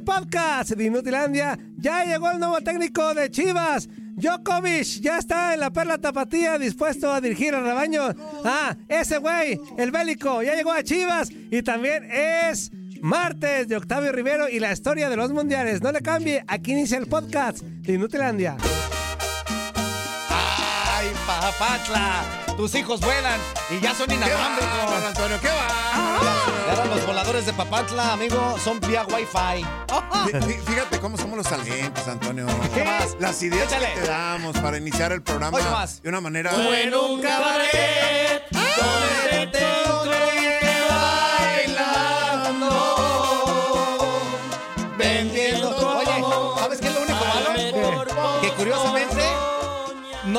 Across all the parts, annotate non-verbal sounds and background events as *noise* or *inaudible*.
Podcast de Inutilandia ya llegó el nuevo técnico de Chivas. Djokovic ya está en la perla tapatía dispuesto a dirigir al rebaño. Ah, ese güey, el bélico, ya llegó a Chivas y también es martes de Octavio Rivero y la historia de los mundiales. No le cambie, aquí inicia el podcast de Inutilandia. ¡Ay, Papatla! Tus hijos vuelan y ya son inalámbricos. Don Antonio, ¿qué va? Eran los voladores de Papatla, amigo, son vía Wi-Fi. Fí- fí- Fíjate cómo somos los salientes, Antonio. ¿Qué más? Las ideas Échale. que te damos para iniciar el programa de una manera. en un cabaret donde te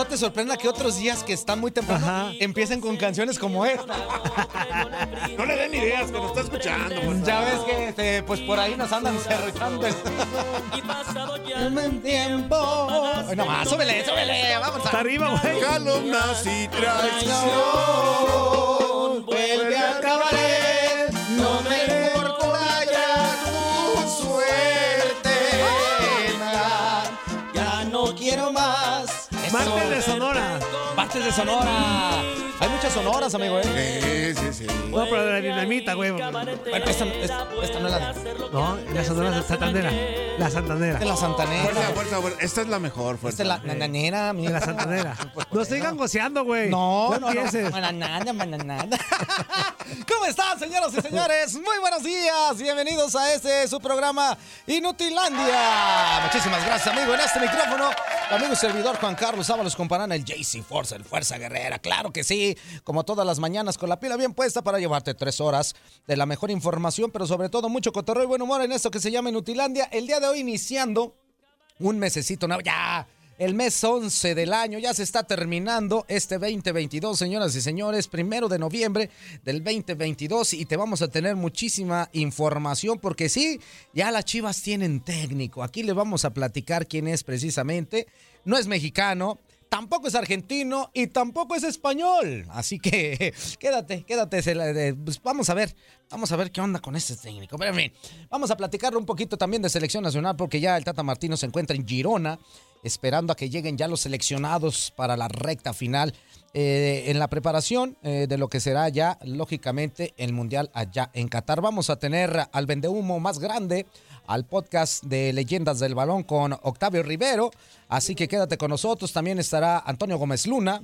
no te sorprenda que otros días que están muy temprano Ajá. empiecen con canciones como esta. *laughs* No le den ideas, que nos está escuchando. Ya ves que este, pues por ahí nos andan cerruchando *laughs* el tiempo. Ay, No más, súbele, súbele, vamos Está a arriba, güey. Calumnas y traición. Martes de Sonora. Martes de Sonora. Hay muchas sonoras, amigo, ¿eh? Sí, sí, sí. No, pero la dinamita, güey. Bueno, esta, esta- esta no es la de, No, la Sonora de Santanera. La Santanera. de la Santanera. Fuerza, fuerza, fuerza. Esta es la mejor, fuerza. Esta es la nananera, De amigo. la Santanera. *laughs* No sigan goceando, güey. No, no, no. Mananana, mananana. *laughs* ¿Cómo están, señoras y señores? Muy buenos días. Bienvenidos a este su programa Inutilandia. Muchísimas gracias, amigo. En este micrófono, amigo y servidor Juan Carlos Ábalos comparan el JC Force, el Fuerza Guerrera. Claro que sí. Como todas las mañanas, con la pila bien puesta para llevarte tres horas de la mejor información, pero sobre todo mucho cotorreo y buen humor en esto que se llama Inutilandia. El día de hoy iniciando un mesecito nuevo. Ya, el mes 11 del año ya se está terminando este 2022, señoras y señores, primero de noviembre del 2022 y te vamos a tener muchísima información porque sí, ya las Chivas tienen técnico. Aquí le vamos a platicar quién es precisamente. No es mexicano. Tampoco es argentino y tampoco es español. Así que *laughs* quédate, quédate. pues vamos a ver, vamos a ver qué onda con este técnico. Pero en fin, vamos a platicar un poquito también de selección nacional porque ya el Tata Martino se encuentra en Girona esperando a que lleguen ya los seleccionados para la recta final eh, en la preparación eh, de lo que será ya, lógicamente, el Mundial allá en Qatar. Vamos a tener al vendehumo más grande, al podcast de Leyendas del Balón con Octavio Rivero. Así que quédate con nosotros. También estará Antonio Gómez Luna.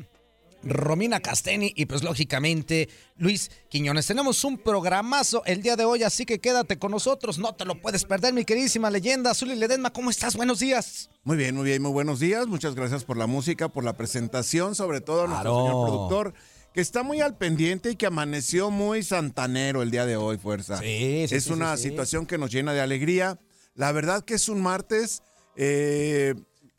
Romina Casteni y pues lógicamente Luis Quiñones. Tenemos un programazo el día de hoy, así que quédate con nosotros, no te lo puedes perder, mi queridísima leyenda. Zuli Ledesma, ¿cómo estás? Buenos días. Muy bien, muy bien, muy buenos días. Muchas gracias por la música, por la presentación, sobre todo a nuestro Claro. señor productor, que está muy al pendiente y que amaneció muy santanero el día de hoy, fuerza. Sí, sí, es sí, una sí, situación que nos llena de alegría. La verdad que es un martes eh,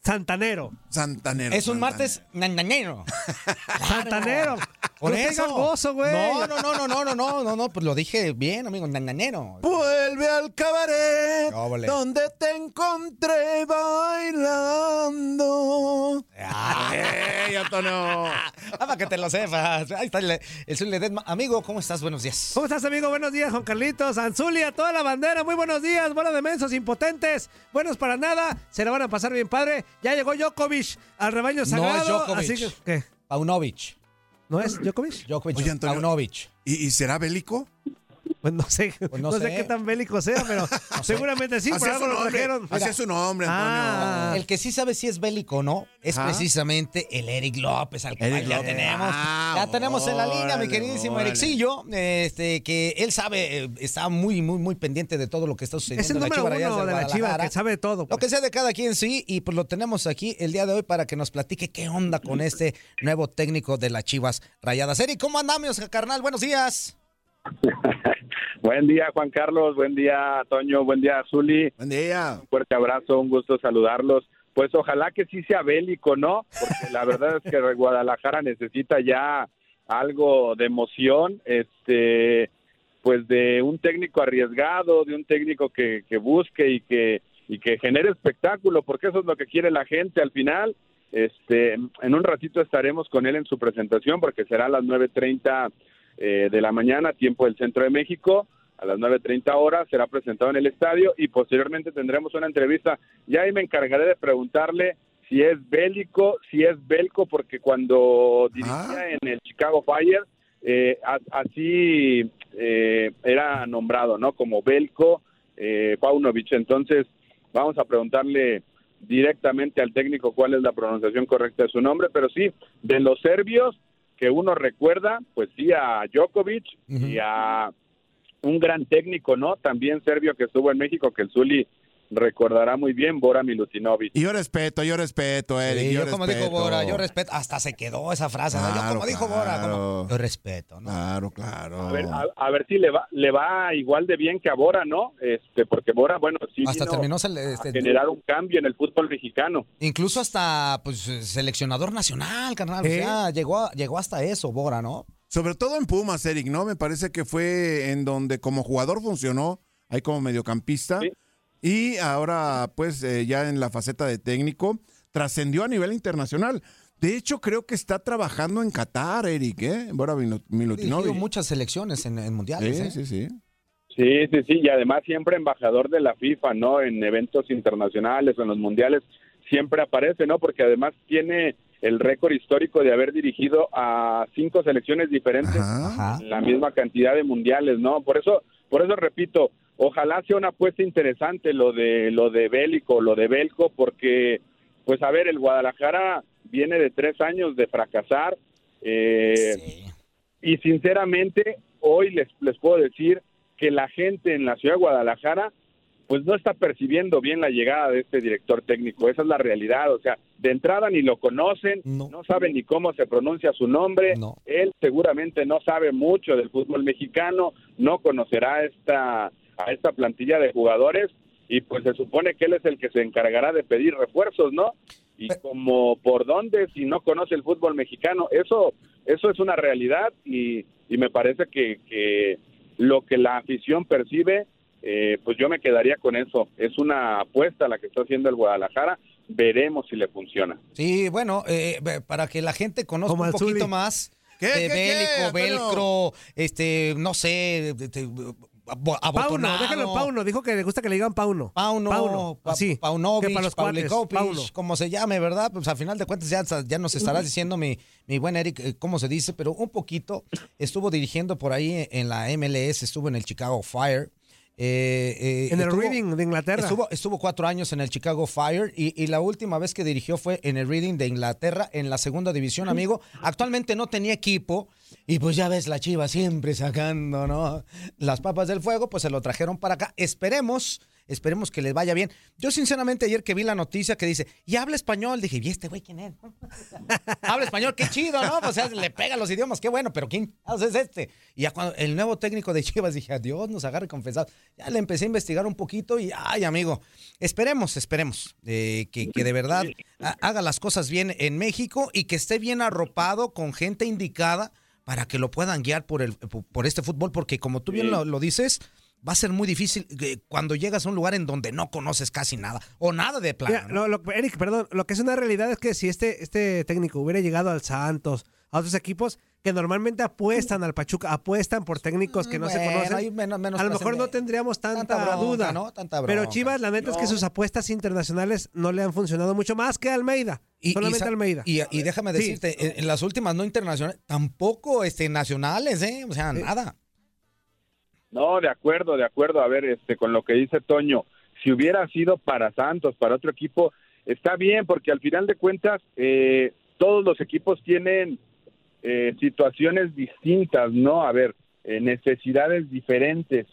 Santanero. santanero. Es un martes nananero. *laughs* Santanero. Por no eso. güey. No, no, no, no, no, no, no, no, no, pues lo dije bien, amigo, nananero. Vuelve al cabaret Óvole. donde te encontré bailando. *laughs* ¡Ey, Antonio! Ah, para que te lo sepas. Ahí está el, el Zuli Ledesma. Amigo, ¿cómo estás? Buenos días. ¿Cómo estás, amigo? Buenos días, Juan Carlitos, Anzulia, toda la bandera. Muy buenos días, bola de mensos impotentes. Buenos para nada. Se la van a pasar bien padre. Ya llegó Djokovic al rebaño No es sagrado. Djokovic. Así que, ¿qué? Paunovic. ¿No es Djokovic? Djokovic. Oye, Antonio. Paunovic. ¿Y, y será bélico? Pues no sé, Pues no, no sé. sé. qué tan bélico sea, pero *laughs* seguramente sí, por es algo su lo nombre. trajeron. Es su nombre, Antonio. Ah. El que sí sabe si es bélico o no es precisamente el Eric López, al que Eric ya López. tenemos. Ah, ya tenemos en la línea, mi queridísimo órale. Ericillo, este, que él sabe, eh, está muy, muy, muy pendiente de todo lo que está sucediendo Es el en la número Chiva uno de la Chiva, que sabe de todo. Lo pues. que sea de cada quien, sí, y pues lo tenemos aquí el día de hoy para que nos platique qué onda con este nuevo técnico de las Chivas Rayadas. Eric, ¿cómo andamos, carnal? Buenos días. *laughs* Buen día, Juan Carlos. Buen día, Toño. Buen día, Zuli. Buen día. Un fuerte abrazo, un gusto saludarlos. Pues ojalá que sí sea bélico, ¿no? Porque la verdad es que *laughs* Guadalajara necesita ya algo de emoción, este, pues de un técnico arriesgado, de un técnico que, que busque y que y que genere espectáculo, porque eso es lo que quiere la gente al final. Este, en un ratito estaremos con él en su presentación, porque será a las 9.30 eh, de la mañana, tiempo del centro de México. A las 9.30 horas será presentado en el estadio y posteriormente tendremos una entrevista. Y ahí me encargaré de preguntarle si es bélico, si es belco, porque cuando dirigía en el Chicago Fire, eh, así eh, era nombrado, ¿no? Como belco eh, Paunovic. Entonces, vamos a preguntarle directamente al técnico cuál es la pronunciación correcta de su nombre, pero sí, de los serbios que uno recuerda, pues sí, a Djokovic y a un gran técnico, ¿no? También serbio que estuvo en México, que el Zuli recordará muy bien, Bora Milutinovic. Y yo respeto, yo respeto, Eric. Sí, yo, yo como respeto. dijo Bora, yo respeto, hasta se quedó esa frase, ¿no? Yo Claro, como dijo Bora, como, yo respeto, ¿no? Claro, claro. A ver, a, a ver si le va, le va igual de bien que a Bora, ¿no? Este, porque Bora, bueno, sí Hasta vino terminó a este, generar un cambio en el fútbol mexicano. Incluso hasta pues seleccionador nacional, carnal. O ¿Eh? sea, llegó, llegó hasta eso, Bora, ¿no? Sobre todo en Pumas, Eric, ¿no? Me parece que fue en donde como jugador funcionó, ahí como mediocampista. Sí. Y ahora, pues, eh, ya en la faceta de técnico, trascendió a nivel internacional. De hecho, creo que está trabajando en Qatar, Eric, ¿eh? Dirigió Milutinovic. muchas selecciones en, en mundiales. Sí, ¿eh? sí, sí. Sí, sí, sí, y además siempre embajador de la FIFA, ¿no? En eventos internacionales o en los mundiales siempre aparece, ¿no? Porque además tiene el récord histórico de haber dirigido a cinco selecciones diferentes Ajá. La misma cantidad de mundiales, ¿no? Por eso, por eso repito, ojalá sea una apuesta interesante lo de lo de Bélico, lo de Belco, porque, pues a ver, el Guadalajara viene de tres años de fracasar. eh, Sí. y sinceramente hoy les, les puedo decir que la gente en la ciudad de Guadalajara pues no está percibiendo bien la llegada de este director técnico, esa es la realidad, o sea, de entrada ni lo conocen, No. no, saben ni cómo se pronuncia su nombre, No. él seguramente no sabe mucho del fútbol mexicano, no conocerá esta a esta plantilla de jugadores y pues se supone que él es el que se encargará de pedir refuerzos, ¿no? Y como por dónde si no conoce el fútbol mexicano, eso eso es una realidad y, y me parece que, que lo que la afición percibe, eh, pues yo me quedaría con eso. Es una apuesta la que está haciendo el Guadalajara. Veremos si le funciona. Sí, bueno, eh, para que la gente conozca Como un poquito Zuli. más ¿Qué, de qué, bélico, velcro, este, no sé, de- Pauno, déjalo en Pauno. Dijo que le gusta que le digan Pauno. Pauno, Pauno, Pa- que para los cuates, Pavlikovich, Pauno. como se llame, ¿verdad? Pues al final de cuentas ya, ya nos estarás diciendo mi, mi buen Eric eh, cómo se dice, pero un poquito estuvo dirigiendo por ahí en la MLS, estuvo en el Chicago Fire. Eh, eh, En el estuvo- Reading de Inglaterra. Estuvo, estuvo cuatro años en el Chicago Fire y, y la última vez que dirigió fue en el Reading de Inglaterra en la segunda división, amigo. Actualmente no tenía equipo y pues ya ves la chiva siempre sacando, ¿no? Las papas del fuego, pues se lo trajeron para acá. Esperemos, esperemos que les vaya bien. Yo sinceramente ayer que vi la noticia que dice, y habla español, dije, ¿y este güey quién es? *laughs* habla español, qué chido, ¿no? Pues, o sea, le pega los idiomas, qué bueno, pero ¿quién es este? Y ya cuando el nuevo técnico de Chivas dije, adiós, nos agarre confesados. Ya le empecé a investigar un poquito y, ay, amigo, esperemos, esperemos eh, que, que de verdad ha- haga las cosas bien en México y que esté bien arropado con gente indicada para que lo puedan guiar por, el, por este fútbol, porque como tú bien lo dices, va a ser muy difícil eh, cuando llegas a un lugar en donde no conoces casi nada o nada de plano. Mira, ¿no? lo- lo- Eric, perdón, lo que es una realidad es que si este, este técnico hubiera llegado al Santos, a otros equipos que normalmente apuestan al Pachuca, apuestan por técnicos que no se conocen, hay menos- menos a lo mejor no tendríamos tanta, Tanta bronca, duda. ¿no? Tanta Pero. Chivas, la neta es que sus apuestas internacionales no le han funcionado mucho más que Almeida. solamente Almeida. Y, y déjame Sí. decirte, en, en las últimas no internacionales, tampoco este, nacionales, ¿eh? O sea, nada. No, de acuerdo, de acuerdo. A ver, este, con lo que dice Toño, si hubiera sido para Santos, para otro equipo, está bien, porque al final de cuentas eh, todos los equipos tienen eh, situaciones distintas, ¿no? A ver, eh, necesidades diferentes.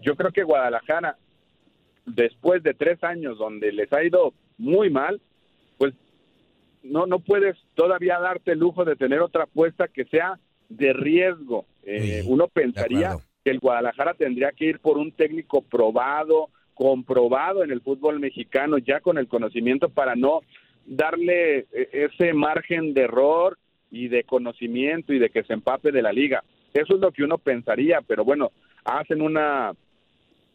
Yo creo que Guadalajara, después de tres años donde les ha ido muy mal, pues no, no puedes todavía darte el lujo de tener otra apuesta que sea de riesgo. Eh, uno pensaría. Que el Guadalajara tendría que ir por un técnico probado, comprobado en el fútbol mexicano, ya con el conocimiento para no darle eh, ese margen de error y de conocimiento y de que se empape de la liga. Eso es lo que uno pensaría, pero bueno, hacen una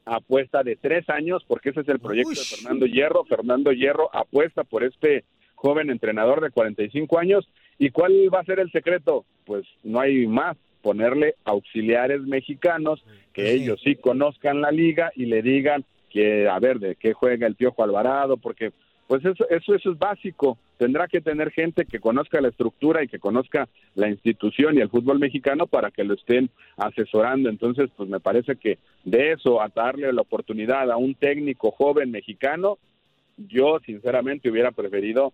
apuesta de tres años porque ese es el proyecto de. Fernando Hierro. Fernando Hierro apuesta por este joven entrenador de 45 años. ¿Y cuál va a ser el secreto? Pues no hay más, ponerle auxiliares mexicanos que Sí. ellos sí conozcan la liga y le digan que, a ver, de qué juega el Piojo Alvarado, porque pues eso, eso, eso es básico. Tendrá que tener gente que conozca la estructura y que conozca la institución y el fútbol mexicano para que lo estén asesorando. Entonces, pues me parece que de eso, a darle la oportunidad a un técnico joven mexicano, yo sinceramente hubiera preferido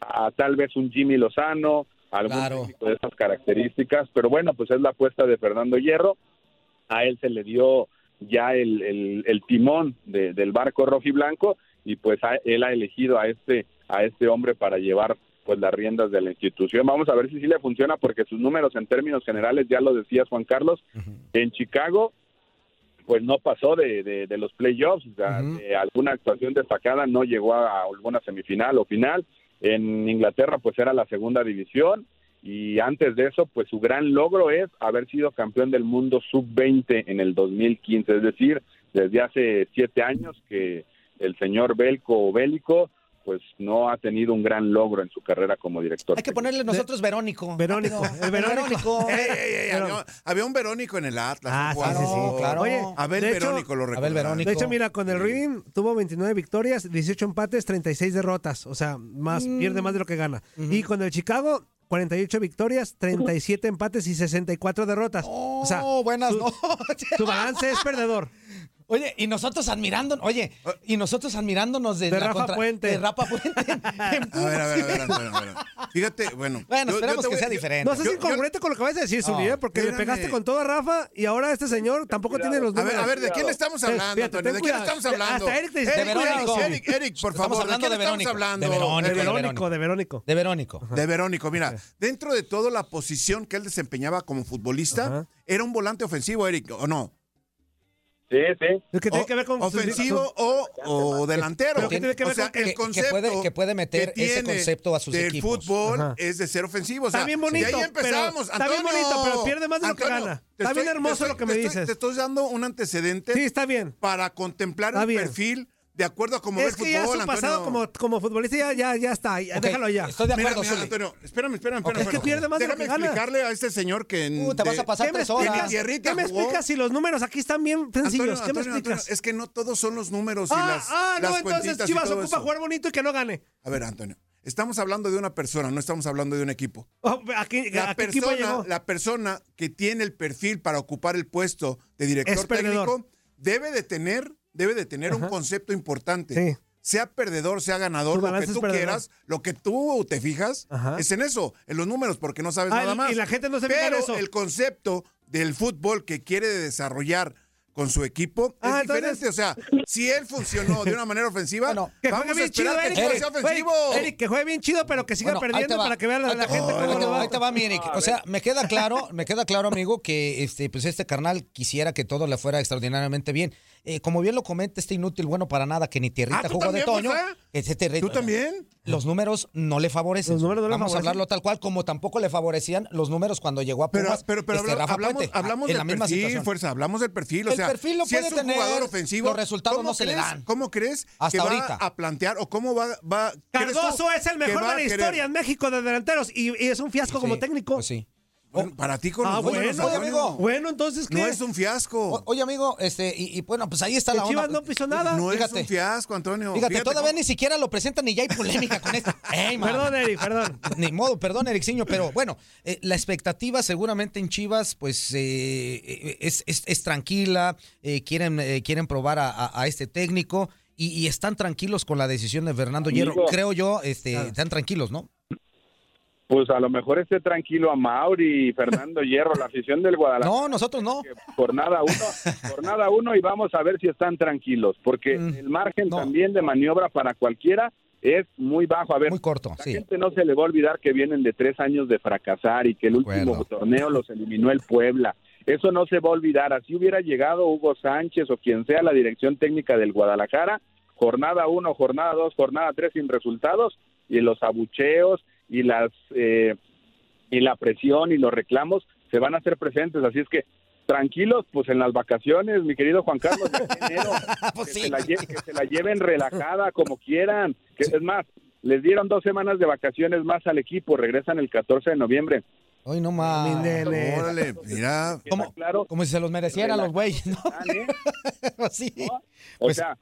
a tal vez un Jimmy Lozano, algún Claro. técnico de esas características, pero bueno, pues es la apuesta de Fernando Hierro. A él se le dio ya el, el- el timón de- del barco rojo y blanco y pues a- él ha elegido a este a este hombre para llevar pues las riendas de la institución. Vamos a ver si sí le funciona porque sus números en términos generales, ya lo decías Juan Carlos, en Chicago pues no pasó de, de- de los playoffs, o sea, de alguna actuación destacada no llegó a alguna semifinal o final. En Inglaterra pues era la segunda división. Y antes de eso pues su gran logro es haber sido campeón del mundo sub-20 en el 2015, es decir, desde hace siete años que el señor Belco Bélico pues no ha tenido un gran logro en su carrera como director. Hay que ponerle nosotros Verónico. Verónico, Rápido. el Verónico. *laughs* Ey, ey, ey, Pero- había, había un Verónico en el Atlas. Ah, sí, sí, claro. Oye, Abel de hecho- Verónico lo Abel recuerda. Verónico. De hecho, mira, con el Reading tuvo 29 victorias, 18 empates, 36 derrotas. O sea, más pierde más de lo que gana. Y con el Chicago, 48 victorias, 37 empates y 64 derrotas. o sea, Oh, buenas noches. su balance es perdedor. *laughs* Oye, y nosotros admirando, oye, y nosotros admirándonos de, Rafa Puente. De Rafa Puente. *laughs* en- en A ver, a ver, a ver, a ver, a ver. Fíjate, bueno. Bueno, yo- yo esperemos que voy- sea yo- diferente. No seas Yo- incongruente con lo que vas a decir, Zuli, ¿eh? porque le pegaste con todo a Rafa y ahora este señor tampoco tiene los A ver, números. a ver, ¿de quién estamos Eh, hablando, fíjate, ¿De quién estamos hablando? Hasta Eric te dice, De Verónico. Eric, Eric, por Estamos favor, hablando ¿de quién de estamos Verónico. hablando? De Verónico. De Eric? Verónico, de Verónico. De Verónico. De Verónico, mira, dentro de todo la posición que él desempeñaba como futbolista, era un volante ofensivo, Eric, ¿o no? Sí, sí. Es que tiene O- que ver con ofensivo o, o delantero. Pero que tiene que ver o sea, con que- el que- que concepto puede- que puede meter que ese concepto a sus del equipos. fútbol Ajá. es de ser ofensivo. O sea, Está bien bonito, ahí pero- empezamos. está bien Antonio, bonito, pero pierde más de lo que Antonio, gana. Está bien estoy- hermoso te estoy- lo que me te estoy- dices. Te estoy dando un antecedente Sí, está bien. para contemplar Está el bien. perfil de acuerdo a cómo ve Es el que fútbol, ya su pasado como, como futbolista ya, ya, ya está. ya Déjalo ya. Estoy de acuerdo, mira. Antonio, espérame, espérame. Es que pierde más de lo Déjame que gana. explicarle a este señor que... en- Uh, te vas a pasar ¿Qué me tres horas. explicas? ¿Qué me explicas si los números aquí están bien sencillos? Antonio, ¿Qué me Antonio, explicas? Antonio, es que no todos son los números y ah, las, ah, no, las entonces Chivas ocupa eso. jugar bonito y que no gane. A ver, Antonio, estamos hablando de una persona, no estamos hablando de un equipo. Oh, La ¿a qué equipo persona, llegó? la persona que tiene el perfil para ocupar el puesto de director técnico debe de tener, debe de tener un concepto importante. Sí. Sea perdedor, sea ganador, lo que tú perdedor. quieras, lo que tú te fijas, Ajá. es en eso, en los números, porque no sabes Ah, nada más. y la gente no se fija en Pero eso. el concepto del fútbol que quiere desarrollar con su equipo Ah, es entonces- diferente. O sea, si él funcionó de una manera ofensiva, *laughs* Bueno, Que vamos juegue a bien chido, esperar que Eric. sea ofensivo. Eric, que juegue bien chido, pero que siga Bueno, ahí perdiendo para que vea la, Ahí la te- gente ahí cómo te va, va. ahí te va, mi Eric. O sea, me queda claro, *laughs* me queda claro, amigo, que este, pues este carnal quisiera que todo le fuera extraordinariamente bien. Eh, como bien lo comenta este inútil, bueno para nada, que ni tierrita Ah, ¿tú jugó de Toño. ¿Tú también? Los números no le favorecen. Los números no le Vamos favorecen. a hablarlo tal cual, como tampoco le favorecían los números cuando llegó a Pero, Pumas. pero, pero este, habla- Rafa hablamos, Puente, hablamos en del la misma perfil, situación. fuerza, hablamos del perfil. O El sea, perfil lo si es puede un tener, jugador ofensivo, los resultados ¿cómo no se le dan. ¿Cómo crees Hasta que ahorita. va a plantear o cómo va, va Cardoso es el mejor de la historia en México de delanteros y, y es un fiasco Sí, como técnico. pues sí. Bueno, para ti con Ah, bueno, números, oye, amigo. Bueno, entonces, ¿qué? No es un fiasco. O- oye, amigo, este, y, y bueno, pues ahí está la onda. Chivas no pisó nada. no es un fiasco, Antonio. Fíjate, todavía cómo- ni siquiera lo presentan y ya hay polémica con esto. *laughs* Ey, man. Perdón, Eric, perdón. *laughs* Ni modo, perdón, Ericciño, pero bueno, eh, la expectativa seguramente en Chivas, pues eh, eh, es, es- es tranquila, eh, quieren, eh, quieren probar a, a- a este técnico y, y están tranquilos con la decisión de Fernando Hierro. Amigo. Creo yo, este, están tranquilos, ¿no? Pues a lo mejor esté tranquilo a Mauri y Fernando Hierro, la afición del Guadalajara. No, nosotros no. Jornada uno, jornada uno y vamos a ver si están tranquilos, porque Mm, el margen no. también de maniobra para cualquiera es muy bajo. A ver, Muy corto, la sí. gente no se le va a olvidar que vienen de tres años de fracasar y que el último torneo los eliminó el Puebla. Eso no se va a olvidar. Así hubiera llegado Hugo Sánchez o quien sea la dirección técnica del Guadalajara, jornada uno, jornada dos, jornada tres sin resultados y los abucheos y las eh, y la presión y los reclamos se van a hacer presentes. Así es que tranquilos, pues en las vacaciones, mi querido Juan Carlos, de *laughs* enero, Pues que, sí. se la lle- que se la lleven relajada como quieran. Que, Es más, les dieron dos semanas de vacaciones más al equipo, regresan el 14 de noviembre. Hoy no Mi más. nene. Órale, mira. ¿Queda ¿Cómo? claro? Como si se los merecieran los güeyes, ¿no? ¿eh? *laughs* sí. ¿No? O Pues- sea,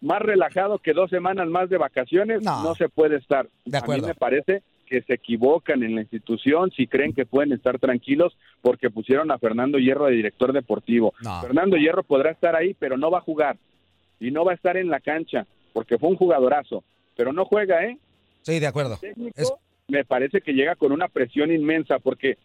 más relajado que dos semanas más de vacaciones No. no, se puede estar. De acuerdo. A mí me parece que se equivocan en la institución si creen que pueden estar tranquilos porque pusieron a Fernando Hierro de director deportivo. No. Fernando Hierro podrá estar ahí, pero no va a jugar y no va a estar en la cancha porque fue un jugadorazo, pero no juega, ¿eh? Sí, de acuerdo. técnico Es- me parece que llega con una presión inmensa porque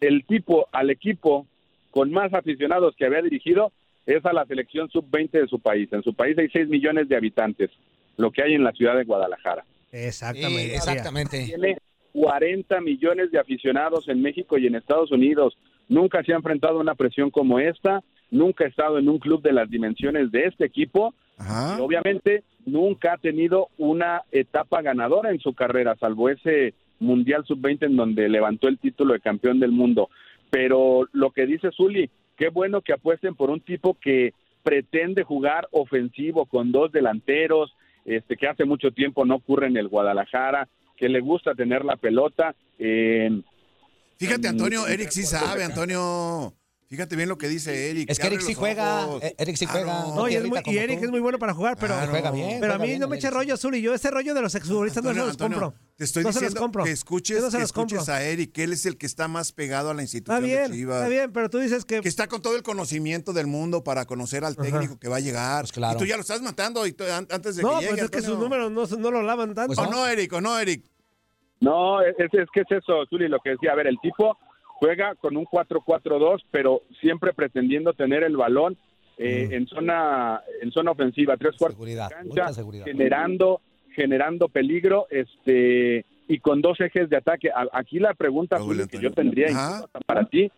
el tipo al equipo con más aficionados que había dirigido es a la selección sub-20 de su país. En su país hay 6 millones de habitantes, lo que hay en la ciudad de Guadalajara. Exactamente. Sí, exactamente. Tiene 40 millones de aficionados en México y en Estados Unidos. Nunca se ha enfrentado a una presión como esta, nunca ha estado en un club de las dimensiones de este equipo Ajá. y obviamente nunca ha tenido una etapa ganadora en su carrera, salvo ese Mundial Sub-20 en donde levantó el título de campeón del mundo. Pero lo que dice Zuli, qué bueno que apuesten por un tipo que pretende jugar ofensivo con dos delanteros, este que hace mucho tiempo no ocurre en el Guadalajara, que le gusta tener la pelota. eh, Fíjate, Antonio, Eric sí sabe, Antonio. Fíjate bien lo que dice Eric. Es que Eric abre sí los juega, ojos. Eric sí juega. No, y, es tierrita muy- y como Eric tú. es muy bueno para jugar, pero, Claro. Juega bien. pero a mí bien no me eche Eric. rollo azul y yo ese rollo de los exfutbolistas no se los Antonio, compro. Te estoy no se diciendo los compro. que escuches, no que a Eric, que él es el que está más pegado a la Está institución bien, de Chivas. está bien, pero tú dices que... Que está con todo el conocimiento del mundo para conocer al técnico que va a llegar. Pues claro. Y tú ya lo estás matando y tú- an- antes de No, que pues llegue. es que sus números no, no lo lavan tanto. Pues ¿O no, Eric? ¿O no, Eric? No, es, es que es eso, Zuli, lo que decía. A ver, el tipo juega con un 4-4-2, pero siempre pretendiendo tener el balón eh, en zona en zona ofensiva, tres cuartos de Seguridad, cancha, mucha seguridad. generando generando peligro, este y con dos ejes de ataque. Aquí la pregunta Raúl Zuli, que yo tendría para ti.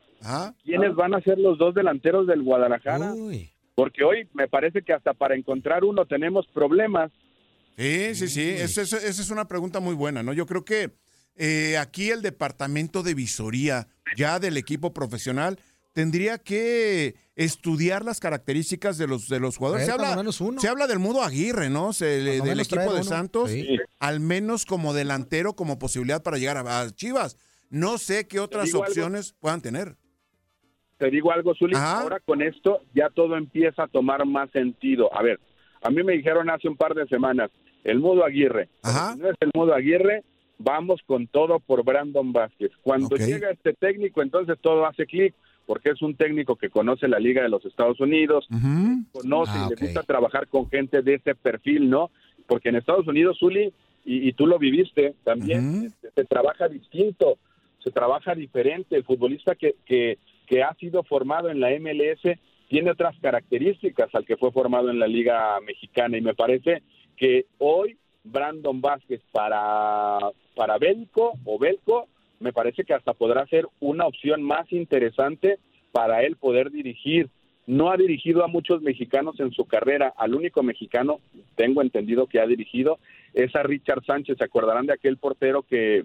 ¿quiénes van a ser los dos delanteros del Guadalajara? Uy. Porque hoy me parece que hasta para encontrar uno tenemos problemas. Sí, sí, sí. Esa es, esa es una pregunta muy buena, ¿no? Yo creo que eh, aquí el departamento de visoría ya del equipo profesional tendría que estudiar las características de los de los jugadores. Se habla, lo menos uno. se habla del mudo Aguirre, ¿no? Se- del equipo de uno. Santos, Sí. al menos como delantero, como posibilidad para llegar a, a Chivas. No sé qué otras algo? opciones puedan tener. te digo algo, Zuli, Ajá. ahora con esto ya todo empieza a tomar más sentido. A ver, a mí me dijeron hace un par de semanas, el Mudo Aguirre. Ajá. Si no es el Mudo Aguirre, vamos con todo por Brandon Vázquez. Cuando llega este técnico, entonces todo hace clic, porque es un técnico que conoce la Liga de los Estados Unidos, conoce Ah, y ok. le gusta trabajar con gente de ese perfil, ¿no? Porque en Estados Unidos, Zuli, y, y tú lo viviste también, este, se trabaja distinto, se trabaja diferente. El futbolista que, que, que ha sido formado en la MLS tiene otras características al que fue formado en la Liga Mexicana y me parece que hoy Brandon Vázquez para, para Belco o Belco me parece que hasta podrá ser una opción más interesante para él poder dirigir. No ha dirigido a muchos mexicanos en su carrera. Al único mexicano, tengo entendido que ha dirigido, es a Richard Sánchez. ¿Se acordarán de aquel portero que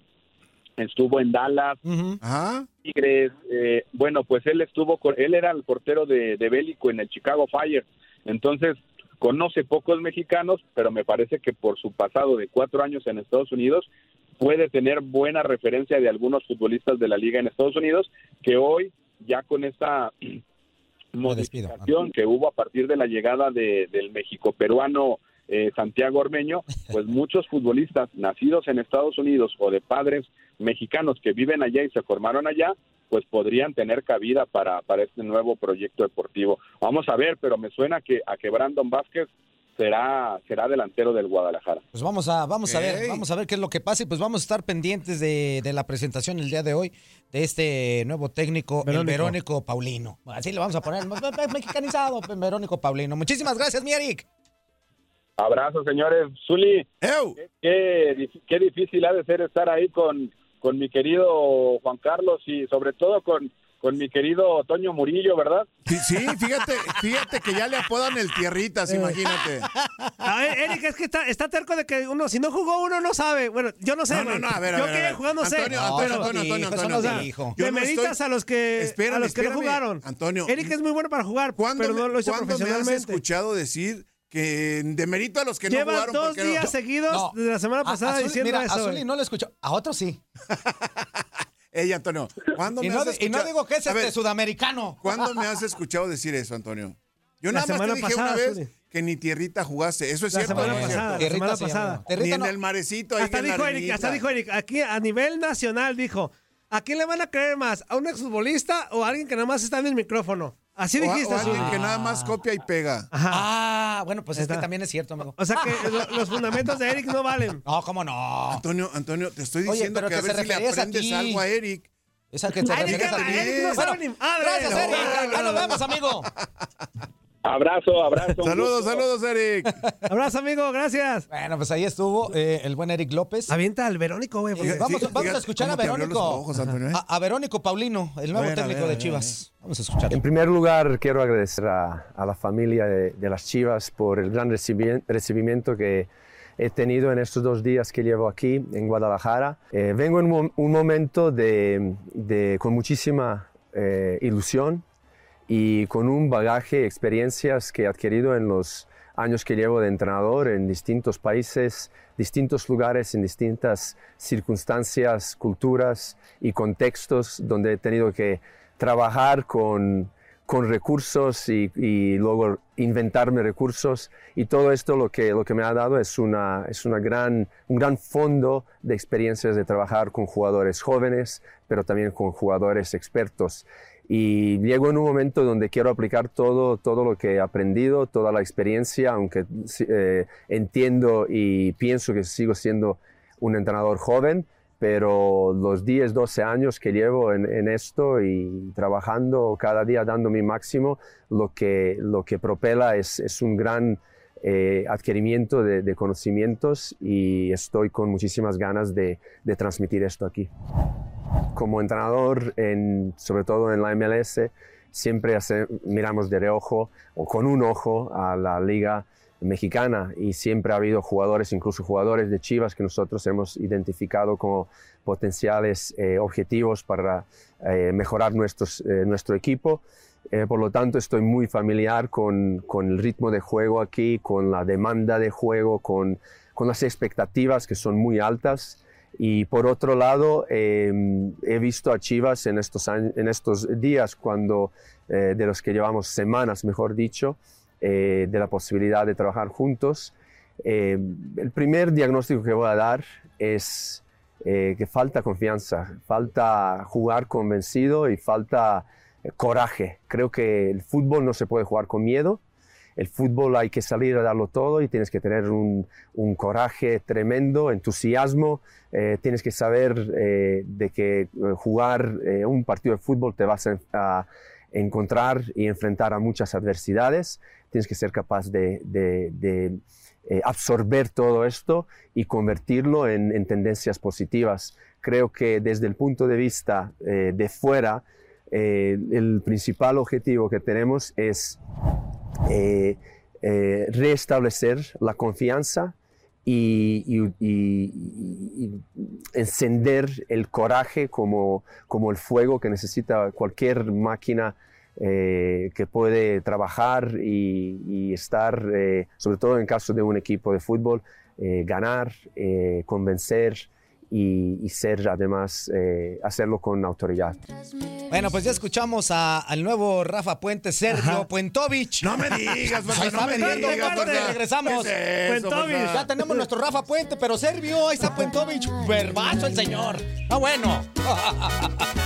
estuvo en Dallas. Ajá. Tigres? Eh, bueno, pues él estuvo, con, él era el portero de, de Bélico en el Chicago Fire. Entonces, conoce pocos mexicanos, pero me parece que por su pasado de cuatro años en Estados Unidos, puede tener buena referencia de algunos futbolistas de la liga en Estados Unidos que hoy ya con esta *clears throat* modificación que hubo a partir de la llegada de, del México peruano eh, Santiago Ormeño, *laughs* pues muchos futbolistas nacidos en Estados Unidos o de padres mexicanos que viven allá y se formaron allá, pues podrían tener cabida para, para este nuevo proyecto deportivo. Vamos a ver, pero me suena que a que Brandon Vázquez será, será delantero del Guadalajara. Pues vamos a, vamos a ver, vamos a ver qué es lo que pasa y pues vamos a estar pendientes de, de la presentación el día de hoy de este nuevo técnico, el Verónico. Paulino. Así le vamos a poner, mexicanizado, Verónico Paulino. Muchísimas gracias, mi Eric. Abrazos, señores. Zuli, ¡Ew! qué, qué qué difícil ha de ser estar ahí con, con mi querido Juan Carlos y sobre todo con, con mi querido Toño Murillo, ¿verdad? Sí, sí, fíjate, fíjate que ya le apodan el tierritas, imagínate. A ver, Eric, es que está, está terco de que uno, si no jugó uno, no sabe. Bueno, yo no sé. No, no, no, a ver, a Yo ver, a que ver. jugar no sé. Antonio, No, Antonio, no Antonio, Antonio. Yo Te meditas estoy- a los que, Espérame, a los que no jugaron. Antonio, Eric es muy bueno para jugar, ¿Cuándo, pero no me, lo hizo cuándo me has escuchado decir que demerito a los que no Lleva jugaron? dos no- días seguidos No. desde la semana A- pasada a Zuli- diciendo mira, eso. a Zuli güey. no lo escuchó, a otros sí. *laughs* Ey, Antonio, ¿cuándo Y me no, has di- y escuchado? no digo que es A este ver, sudamericano. ¿Cuándo me has *laughs* escuchado decir eso, Antonio? Yo La nada más semana te dije pasada, una vez Zuli. que ni tierrita jugaste. Eso es La cierto. semana ¿no es pasada, cierto? la semana se pasada. Ni en el marecito. ahí Hasta dijo Eric, hasta dijo Eric, aquí a nivel nacional dijo, ¿a quién le van a creer más? ¿A un exfutbolista o a alguien que nada más está en el micrófono? Así O, a- dijiste, o alguien que nada más copia y pega. Ajá. Ah, bueno, pues es que Está. también es cierto, amigo. O sea que lo- los fundamentos de Eric no valen. No, ¿cómo no? Antonio, Antonio, te estoy Oye, diciendo pero que a ver se si le referías a aprendes ti. algo a Eric. Es al que te Ay, refieres a fíjate, ti. Eric no sabe ni madre. Gracias, Eric. Ahí nos no. vemos, amigo. *laughs* Abrazo, abrazo. Saludos, saludos, Eric. *laughs* Abrazo, amigo, gracias. Bueno, pues ahí estuvo eh, el buen Eric López. Avienta al Verónico, güey. porque- vamos, a escuchar a Verónico. ojos, Antonio, ¿eh? a, a Verónico Paulino, el nuevo ver, técnico ver, de ver, Chivas. Vamos a escucharlo. En primer lugar, quiero agradecer a, a la familia de, de las Chivas por el gran recibi- recibimiento que he tenido en estos dos días que llevo aquí en Guadalajara. Eh, vengo en un, mo- un momento de, de- con muchísima eh, ilusión y con un bagaje, experiencias que he adquirido en los años que llevo de entrenador en distintos países, distintos lugares, en distintas circunstancias, culturas y contextos donde he tenido que trabajar con, con recursos y, luego inventarme recursos y todo esto lo que, lo que me ha dado es, una, es una gran, un gran fondo de experiencias de trabajar con jugadores jóvenes, pero también con jugadores expertos. Y llego en un momento donde quiero aplicar todo, todo lo que he aprendido, toda la experiencia, aunque eh, entiendo y pienso que sigo siendo un entrenador joven, pero los 10, 12 años que llevo en, esto y trabajando cada día dando mi máximo, lo que, lo que propela es, es un gran eh, adquirimiento de, conocimientos y estoy con muchísimas ganas de, transmitir esto aquí como entrenador, en, sobre todo en la MLS, siempre miramos de reojo o con un ojo a la liga mexicana y siempre ha habido jugadores, incluso jugadores de Chivas que nosotros hemos identificado como potenciales eh, objetivos para eh, mejorar nuestro equipo. Eh, por lo tanto, estoy muy familiar con, el ritmo de juego aquí, con la demanda de juego, con, las expectativas que son muy altas. Y por otro lado, eh, he visto a Chivas en estos, días, cuando, eh, de los que llevamos semanas, mejor dicho, de la posibilidad de trabajar juntos. El primer diagnóstico que voy a dar es que falta confianza, falta jugar convencido y falta coraje. Creo que el fútbol no se puede jugar con miedo. El fútbol hay que salir a darlo todo y tienes que tener un, coraje tremendo, entusiasmo. eh, tienes que saber eh, de que eh, jugar un partido de fútbol te vas a, encontrar y enfrentar a muchas adversidades. Tienes que ser capaz de, absorber todo esto y convertirlo en, en tendencias positivas. Creo que desde el punto de vista de fuera, eh, el principal objetivo que tenemos es eh, eh, restablecer la confianza y, encender el coraje como, como el fuego que necesita cualquier máquina que puede trabajar y, estar, sobre todo en caso de un equipo de fútbol, ganar, convencer y, y ser además, eh, hacerlo con autoridad. Bueno, pues ya escuchamos a- al nuevo Rafa Puente, Sergio Puentovich. No me digas, Ahí no me vendiendo, digas. Ya tenemos nuestro Rafa Puente, pero Servio, ahí está Puentovich. Verbazo el señor. Ah, bueno. *laughs*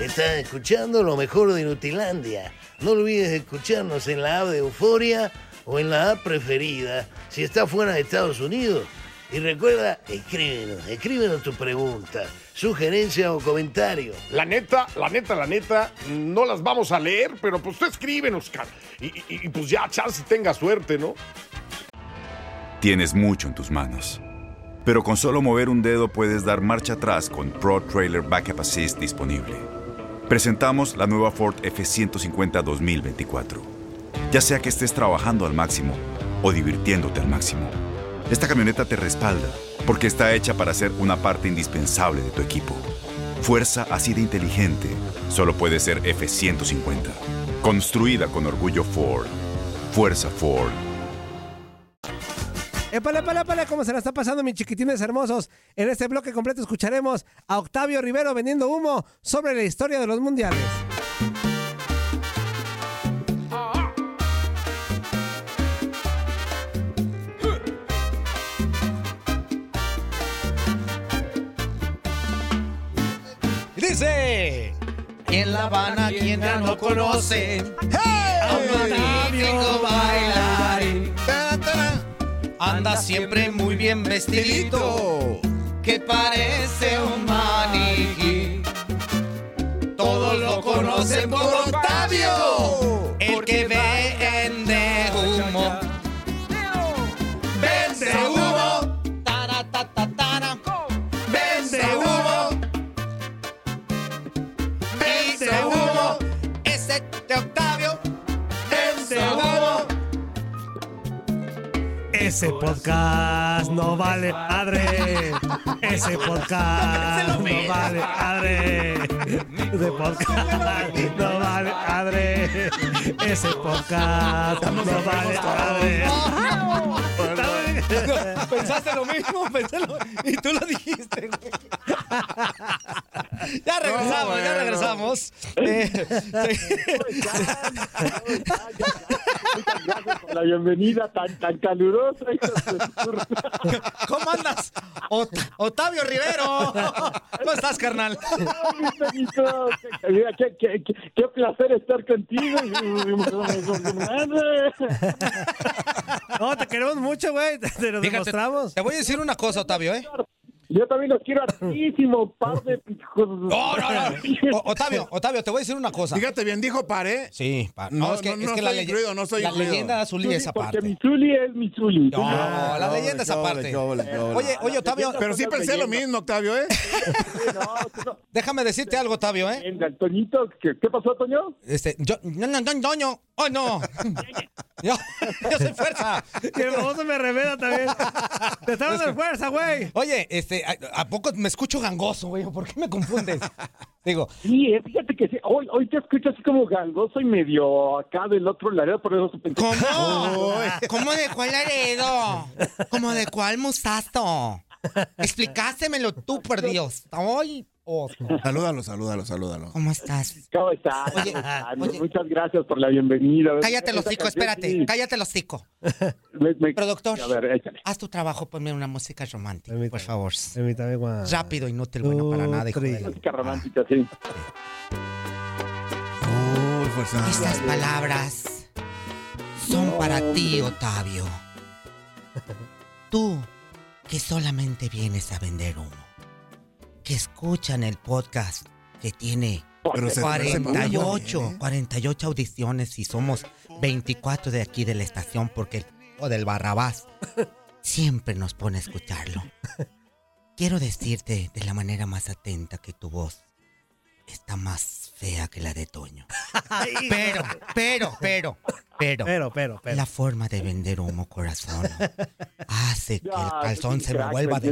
Estás escuchando lo mejor de Inutilandia. No olvides escucharnos en la app de Euforia o en la app preferida si estás fuera de Estados Unidos. Y recuerda, escríbenos, escríbenos tu pregunta, sugerencia o comentario. La neta, la neta, la neta, no las vamos a leer, pero pues tú escríbenos, Oscar. Y, y- y, pues ya, chance tenga suerte, ¿no? Tienes mucho en tus manos. Pero con solo mover un dedo puedes dar marcha atrás con Pro Trailer Backup Assist disponible. Presentamos la nueva Ford F150 2024. Ya sea que estés trabajando al máximo o divirtiéndote al máximo, esta camioneta te respalda porque está hecha para ser una parte indispensable de tu equipo. Fuerza así de inteligente solo puede ser F150. Construida con orgullo Ford. Fuerza Ford. Épale, épale, épale, ¿cómo se la está pasando, mis chiquitines hermosos? En este bloque completo escucharemos a Octavio Rivero vendiendo humo sobre la historia de los mundiales. Y en La Habana, quien ya no conoce. Ta, ta. Anda siempre muy bien vestidito. Que parece un maniquí. Todos lo conocen por Octavio. El que vende Ese podcast no vale madre. Ese podcast no vale madre. Ese podcast no vale madre. Ese podcast no vale madre. Pensaste lo mismo, pensé lo- y tú lo dijiste, güey. Ya regresamos, ya regresamos. Eh, Muchas gracias por la bienvenida tan, tan calurosa. ¿Cómo andas? Ot- Octavio Rivero. ¿Cómo estás, carnal? Qué, qué, qué, qué placer estar contigo. No, te queremos mucho, güey. Te lo Fíjate, demostramos. te voy a decir una cosa, Octavio, ¿eh? Yo también los quiero *laughs* hartísimo, par de... No, no, no. O- Octavio, Octavio, te voy a decir una cosa. Fíjate bien, dijo paré. Sí, pa- No, no, es que, no, es no que la, incluido, no la incluido. leyenda azul es esa Porque mi Zuli es mi Zuli. No, la leyenda esa ole, parte. qué ole, qué ole. Oye, oye, Octavio, Pero sí pensé lo mismo, Octavio, ¿eh? déjame decdecirte algo, Octavio, ¿eh? Venga, Toñito, ¿qué, qué pasó, Toño? Este, yo, no, no, no, no, no, oh, no. *laughs* Yo, yo soy fuerza. Y el famoso me revela también. Te estamos de fuerza, güey. Oye, este, ¿a, a poco me escucho gangoso, güey? ¿Por qué me confundes? *laughs* Digo, Sí, eh, fíjate que sí, hoy, hoy te escucho así como gangoso y medio acá del otro lado, por eso pensé... ¿cómo? *laughs* *laughs* ¿Cómo de cuál Laredo? ¿Cómo de cuál mostazo? Explicástemelo tú, por Dios. Ay, Salúdalo, salúdalo, salúdalo. ¿Cómo estás? ¿Cómo estás? Oye, oye. Muchas gracias por la bienvenida. Cállate los hocico, espérate. sí, Cállate los hocico. Productor. A ver, échale. Haz tu trabajo, ponme una música romántica, por favor. Rápido, inútil, bueno para nada, hijo de Música romántica, sí. Uy. Estas palabras son para ti, Otavio. Tú, que solamente vienes a vender humo. Que escuchan el podcast que tiene Pero se parece muy 48, bien, ¿eh? 48 audiciones y somos 24 de aquí de la estación porque el o del Barrabás siempre nos pone a escucharlo. Quiero decirte de la manera más atenta que tu voz está más fea que la de Toño. *laughs* Pero, pero, pero, pero, Pero, pero, pero. la forma de vender humo, corazón, hace que el calzón se me vuelva de.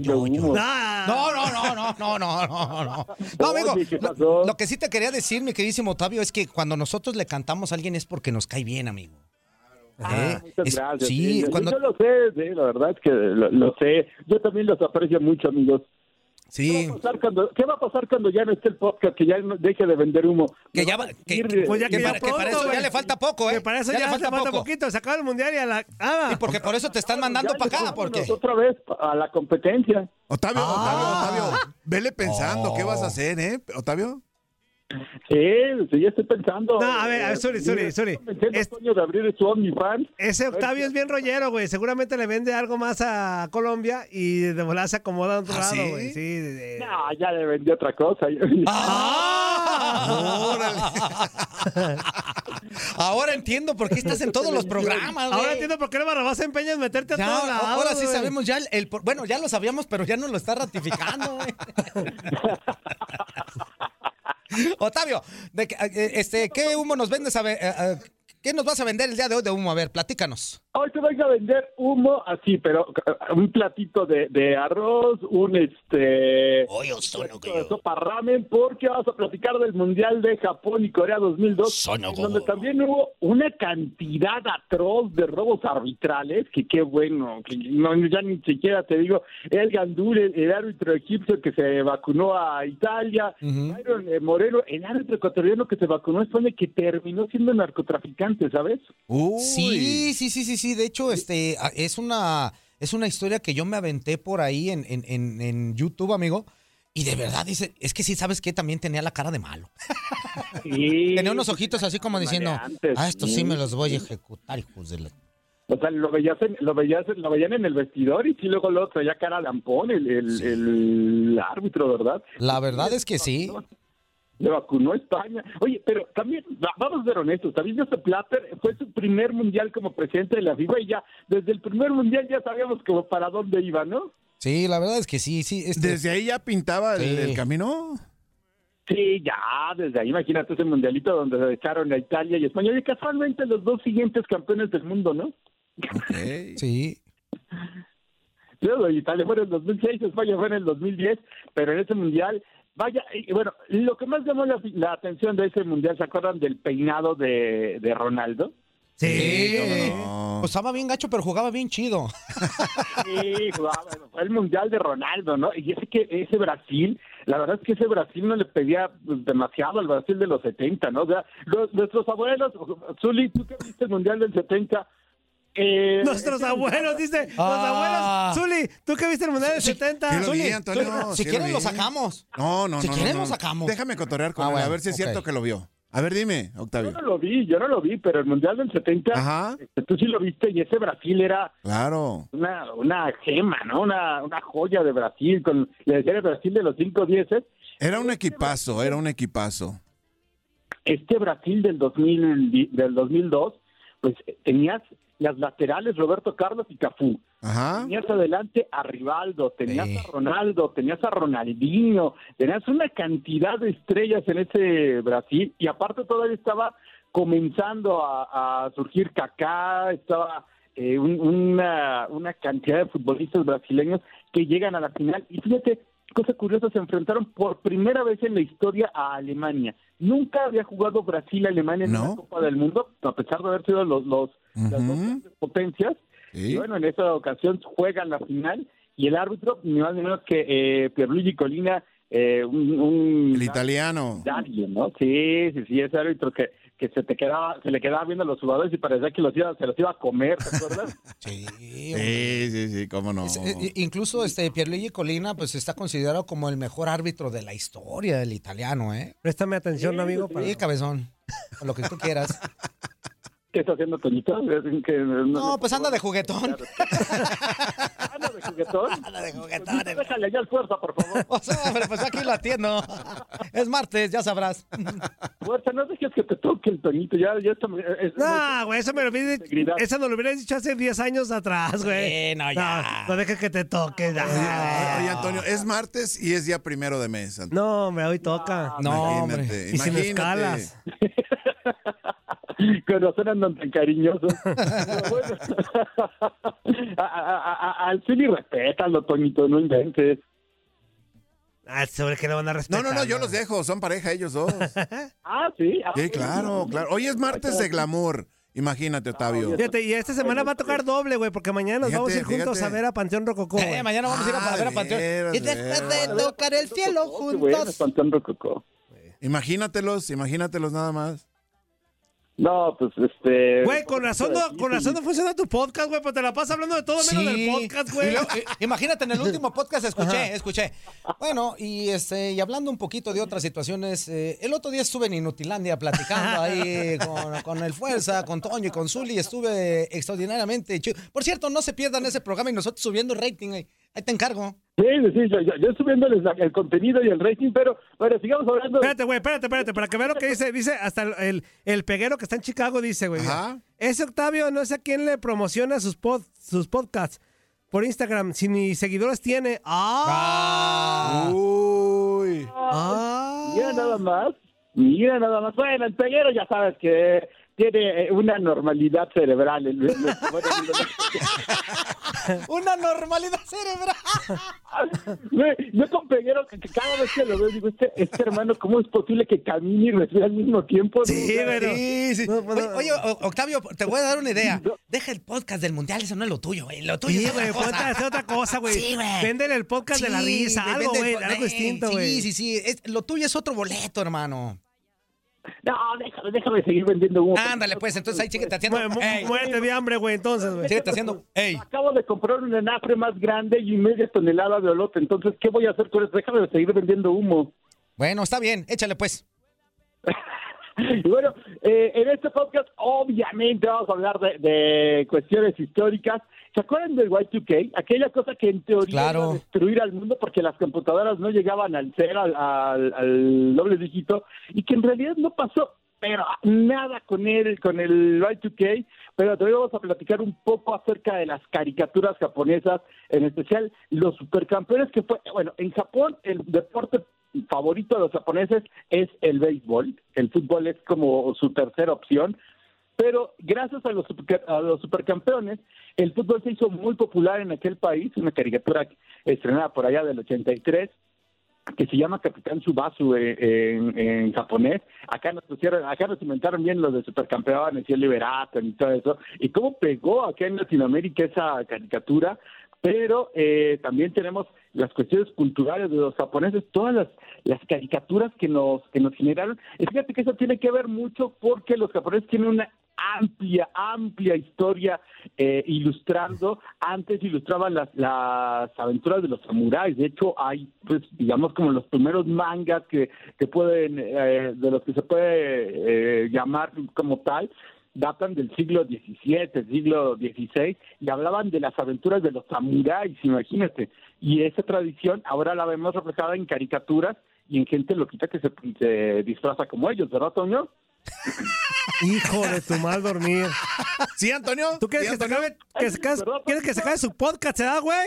Ah, No, no, no, no, no, no, no, no. No, amigo, Oye, ¿qué lo, que sí te quería decir, mi queridísimo Otavio, es que cuando nosotros le cantamos a alguien es porque nos cae bien, amigo. Eh, Muchas es- gracias. sí, Yo- cuando- Yo lo sé, sí, la verdad es que lo, lo sé. Yo también los aprecio mucho, amigos. ¿Qué Sí, va, a pasar cuando, qué va a pasar cuando ya no esté el podcast, que ya no deje de vender humo? que ya va, que, Ir, que- Pues ya que que ya para, que para pronto, eso ya le falta poco, ¿eh? Que para eso ya, le le falta, poco. poquito. Se acaba el mundial y a la. Ah, Y porque por eso te están mandando Ya, para acá, porque... Otra vez a la competencia. Octavio, Ah. Octavio, Octavio, vele pensando, ¿qué vas a hacer, eh? Octavio. Sí, sí, ya estoy pensando. No, a ver, a ver, Eh, sorry, sorry, sorry. estoy convenciendo a Es- Toño de abrir su OnlyFans. Ese Octavio es bien rollero, güey. Seguramente le vende algo más a Colombia y de volada se acomoda a otro ¿Ah, lado, güey. Sí, de- de- No, ya le vendí otra cosa. *laughs* Ahora entiendo por qué estás en todos los programas, güey. Ahora entiendo por qué no Barrabás empeñas meterte a Ya, todos lados. ahora sí güey. sabemos ya el, el por- bueno, ya lo sabíamos, pero ya nos lo está ratificando, güey. *laughs* *laughs* Octavio, de eh, este, ¿qué humo nos vendes a eh, ¿Qué nos vas a vender el día de hoy de humo? A ver, platícanos. Hoy te vengo a vender humo así, pero eh, un platito de, de arroz, un este Oye, platito de sopa ramen, porque vamos a platicar del Mundial de Japón y Corea 2002, Sono en donde también hubo una cantidad atroz de robos arbitrales, que qué bueno, que no, ya ni siquiera te digo, el Gandul, el, el árbitro egipcio que se vacunó a Italia, Byron eh, Moreno, el árbitro ecuatoriano que se vacunó a España, que terminó siendo narcotraficante, ¿sabes? Uy. Sí, sí, sí, sí, sí. De hecho, este es una es una historia que yo me aventé por ahí en, en, en, en YouTube, amigo. Y de verdad dice, es que sí, ¿sabes qué? También tenía la cara de malo. Sí. *laughs* Tenía unos ojitos así como diciendo, ah, esto sí me los voy a ejecutar, hijos de la... O sea, lo veías, en- lo veías, lo veían en el vestidor y sí luego lo traía cara lampón el, el, el árbitro, ¿verdad? La verdad es que sí. Le vacunó a España. Oye, pero también, va- vamos a ser honestos, también Joseph Platter fue su primer mundial como presidente de la FIFA y ya, desde el primer mundial ya sabíamos como para dónde iba, ¿no? Sí, la verdad es que sí, sí. este- Desde ahí ya pintaba el, Sí. el camino. Sí, ya, desde ahí, imagínate ese mundialito donde se echaron a Italia y España, y casualmente los dos siguientes campeones del mundo, ¿no? Ok. *laughs* Sí. Luego Italia fue en el 2006, España fue en el 2010, pero en ese mundial, vaya, y bueno, lo que más llamó la, la atención de ese mundial, ¿se acuerdan del peinado de, de Ronaldo? Sí. No. Pues estaba bien gacho, pero jugaba bien chido. Sí, jugaba, bueno, fue el mundial de Ronaldo, ¿no? Y ese que ese Brasil, la verdad es que ese Brasil no le pedía pues, demasiado al Brasil de los 70, ¿no? O sea, los- nuestros abuelos, Zuli, tú que viste el mundial del 70, eh, Nuestros abuelos, dice. Los Ah. abuelos. Zuli, ¿tú qué viste el mundial del 70? Sí lo vi, Zuli, Antonio, Zuli, sí si lo quieren vi. lo sacamos. No, no, Si no. quieren no, lo sacamos. Déjame cotorrear con Ah, él, a ver si es ok. cierto que lo vio. A ver, dime, yo Octavio. no lo vi, yo no lo vi, pero el mundial del 70, Ajá. este, tú sí lo viste y ese Brasil era Claro. una, una gema, ¿no? Una, una joya de Brasil, con le decía el Brasil de los 5 10 Era un equipazo, era un equipazo. este Brasil del 2000 di- del 2002, pues tenías las laterales Roberto Carlos y Cafú. Ajá. Tenías adelante a Rivaldo, tenías Sí. a Ronaldo, tenías a Ronaldinho, tenías una cantidad de estrellas en ese Brasil y aparte todavía estaba comenzando a, a surgir Kaká, estaba eh, un- una, una cantidad de futbolistas brasileños que llegan a la final y fíjate, cosa curiosa, se enfrentaron por primera vez en la historia a Alemania. Nunca había jugado Brasil-Alemania en ¿No? una Copa del Mundo, a pesar de haber sido los, los, las dos grandes potencias. Sí. Y bueno, en esta ocasión juegan la final y el árbitro, ni más ni menos que eh, Pierluigi Colina, eh, un, un El italiano. Dario, ¿no? Sí, sí, sí, ese árbitro que, que se te quedaba, se le quedaba viendo a los jugadores y parecía que los iba, se los iba a comer, ¿te acuerdas? *laughs* Sí. Sí, sí, sí, cómo no. Es- eh, incluso este Pierluigi Colina pues está considerado como el mejor árbitro de la historia del italiano, ¿eh? Préstame atención, amigo. para- Sí, cabezón. Con lo que tú quieras. *laughs* ¿Qué está haciendo Toñito? Que No, pues anda de juguetón. *laughs* Anda de juguetón. Anda de Pues, juguetón. déjale ya el fuerza, por favor. *laughs* O sea, pero pues aquí lo atiendo. Es martes, ya sabrás. *laughs* Fuerza, no dejes que te toque el Toñito. Ya, ya está. es- No, güey, eso me lo hubieras Integridad. Eso nos lo hubieras dicho hace 10 años atrás, güey. Sí, no, ya. No, no dejes que te toque. no. Oye, oye, Antonio, es martes y es día primero de mes. Antonio. No, hombre, hoy toca. No, hombre. Imagínate, Y si me imagínate. escalas. *laughs* Con razón andan tan cariñosos. Bueno, *laughs* a- a- a- al respétalo, Toñito, no inventes. Ah, sobre que le van a No, respetar. no, no, yo los dejo, son pareja ellos dos. *laughs* Ah, sí. Ah, Sí, claro, claro. Hoy es martes de glamour Imagínate, Octavio. Fíjate, y esta semana va a tocar doble, güey, porque mañana nos Fíjate, vamos a ir juntos fíjate. a ver a Panteón Rococó. Eh, mañana vamos a ir a Ah, ver a Panteón. Y de después de tocar el cielo juntos. Panteón Rococó. Imagínatelos, imagínatelos nada más. No, pues este. Güey, con razón, no, con razón no funciona tu podcast, güey, pero te la pasas hablando de todo menos del podcast, Y güey. eh, imagínate, en el último *laughs* podcast escuché, escuché. Bueno, y este, y hablando un poquito de otras situaciones, eh, el otro día estuve en Inutilandia platicando ahí *laughs* con, con el Fuerza, con Toño y con Zuli, estuve extraordinariamente chido. Por cierto, no se pierdan ese programa y nosotros subiendo rating, ahí, ahí te encargo. Sí, sí, yo, yo, yo subiéndoles la- el contenido y el rating, pero bueno, sigamos hablando. Espérate, güey, espérate, espérate, para que vea lo que dice. Dice, hasta el, el, el peguero que está en Chicago dice, güey. Ese Octavio no sé a quién le promociona sus, pod, sus podcasts por Instagram, si ni seguidores tiene. ¡Ah! Uy. ¡Ah! Mira nada más, mira nada más. Bueno, el peguero ya sabes que tiene eh, una normalidad cerebral. El- el- bueno, *laughs* Una normalidad cerebral. *laughs* Yo con peguero que cada vez que lo veo digo, este, este hermano, ¿cómo es posible que camine y respire al mismo tiempo? Sí, O sea, pero- Sí, sí. No, bueno, Oye, Octavio, te voy a dar una idea. Deja el podcast del mundial, eso no es lo tuyo, güey. Lo tuyo Sí, es otra güey, cosa. otra cosa, güey. Sí, güey. Véndele el podcast de la risa, algo, güey, algo distinto, güey. Sí, sí, sí. Es- lo tuyo es otro boleto, hermano. No, déjame, déjame seguir vendiendo humo. Ándale, pues, entonces ahí síguete haciendo. Mu- mu- Ey, Muérete de hambre, güey, entonces, güey. síguete haciendo. Ey. Acabo de comprar un enafre más grande y media tonelada de olote, entonces, ¿qué voy a hacer con eso? Déjame seguir vendiendo humo. Bueno, está bien, échale pues. *laughs* Y bueno, eh, en este podcast obviamente vamos a hablar de, de cuestiones históricas. ¿Se acuerdan del Y2K? Aquella cosa que en teoría Claro. iba a destruir al mundo porque las computadoras no llegaban al cero, al, al- al doble dígito, y que en realidad no pasó, pero nada con el, con el Y2K. Pero también vamos a platicar un poco acerca de las caricaturas japonesas, en especial los supercampeones que fue, bueno, en Japón el deporte favorito de los japoneses es el béisbol, el fútbol es como su tercera opción, pero gracias a los, a los supercampeones, el fútbol se hizo muy popular en aquel país, una caricatura estrenada por allá del 83, que se llama Capitán Subasu eh, en, en japonés. Acá nos pusieron, acá nos inventaron bien los de supercampeones y el Liberato y todo eso. Y cómo pegó acá en Latinoamérica esa caricatura. Pero eh, también tenemos las cuestiones culturales de los japoneses, todas las, las caricaturas que nos, que nos generaron. Y fíjate que eso tiene que ver mucho porque los japoneses tienen una amplia, amplia historia eh, ilustrando. Antes ilustraban las, las aventuras de los samuráis. De hecho, hay, pues, digamos, como los primeros mangas que, que pueden, eh, de los que se puede eh, llamar como tal, datan del siglo XVII, siglo XVI, y hablaban de las aventuras de los samuráis, imagínate. Y esa tradición ahora la vemos reflejada en caricaturas y en gente loquita que se, se disfraza como ellos, ¿verdad, Toño? *laughs* Hijo de tu mal dormir. *laughs* ¿Sí, Antonio? ¿Tú quieres ¿Sí, que se Antonio? acabe, que se acabe- Perdón, quieres que se acabe su podcast, ¿se da, güey?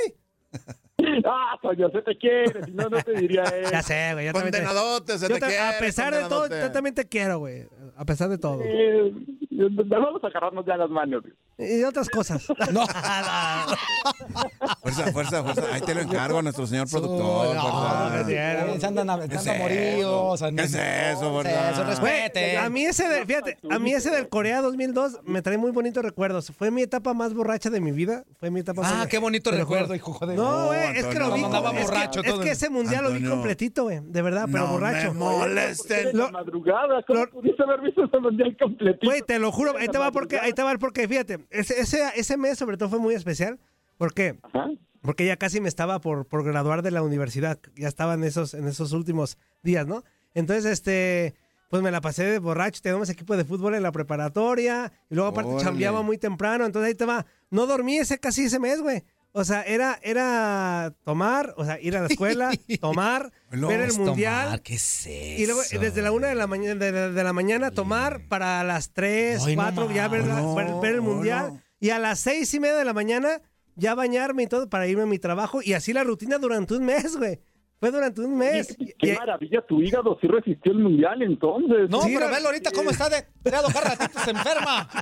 *laughs* *laughs* Ah, Toño, se te quiere, si no, no te diría él. *laughs* Ya sé, güey. yo también te- Condenadote, se yo te ta- quiere, A pesar de todo, yo también te quiero, güey. A pesar de todo. Eh, vamos a agarrarnos ya las manos. Y otras cosas. *laughs* No. Fuerza, fuerza, fuerza. Ahí te lo encargo a nuestro señor productor. No, no, se andan, ¿Qué andan es moríos. eso? ¿Qué es eso? Eso, respete. A mí ese, de- fíjate, a mí ese del Corea 2002 me trae muy bonitos recuerdos. Fue mi etapa más borracha de mi vida. Fue mi etapa Ah, más- qué bonito recuerdo, hijo de... No, güey, es que lo vi. Andaba borracho es que ese mundial lo vi completito, güey. De verdad, pero no borracho. me molesten. En la madrugada, ¿cómo lo- pudiste haber visto ese mundial completito? Güey, te lo juro, ahí te va porque, ahí te va el porque, fíjate, ese, ese, ese mes sobre todo fue muy especial. ¿Por qué? Ajá. Porque ya casi me estaba por, por graduar de la universidad. Ya estaba en esos, en esos últimos días, ¿no? Entonces, este, pues me la pasé de borracho. Teníamos equipo de fútbol en la preparatoria. Y luego aparte chambeaba muy temprano. Entonces ahí te va. No dormí ese casi ese mes, güey. O sea, era, era tomar, o sea, ir a la escuela, *laughs* tomar, No, ver el mundial. tomar, ¿Qué es eso? Y luego desde la una de la mañana de, de- de la mañana tomar para las tres, Ay, no cuatro ya ver, la- no, ver- ver el mundial y a las seis y media de la mañana ya bañarme y todo para irme a mi trabajo y así la rutina durante un mes, güey. Fue durante un mes. Qué, qué maravilla, tu hígado sí resistió el mundial entonces. No, Sí, pero no, velo ahorita cómo está de. Cada ratito se enferma. *laughs*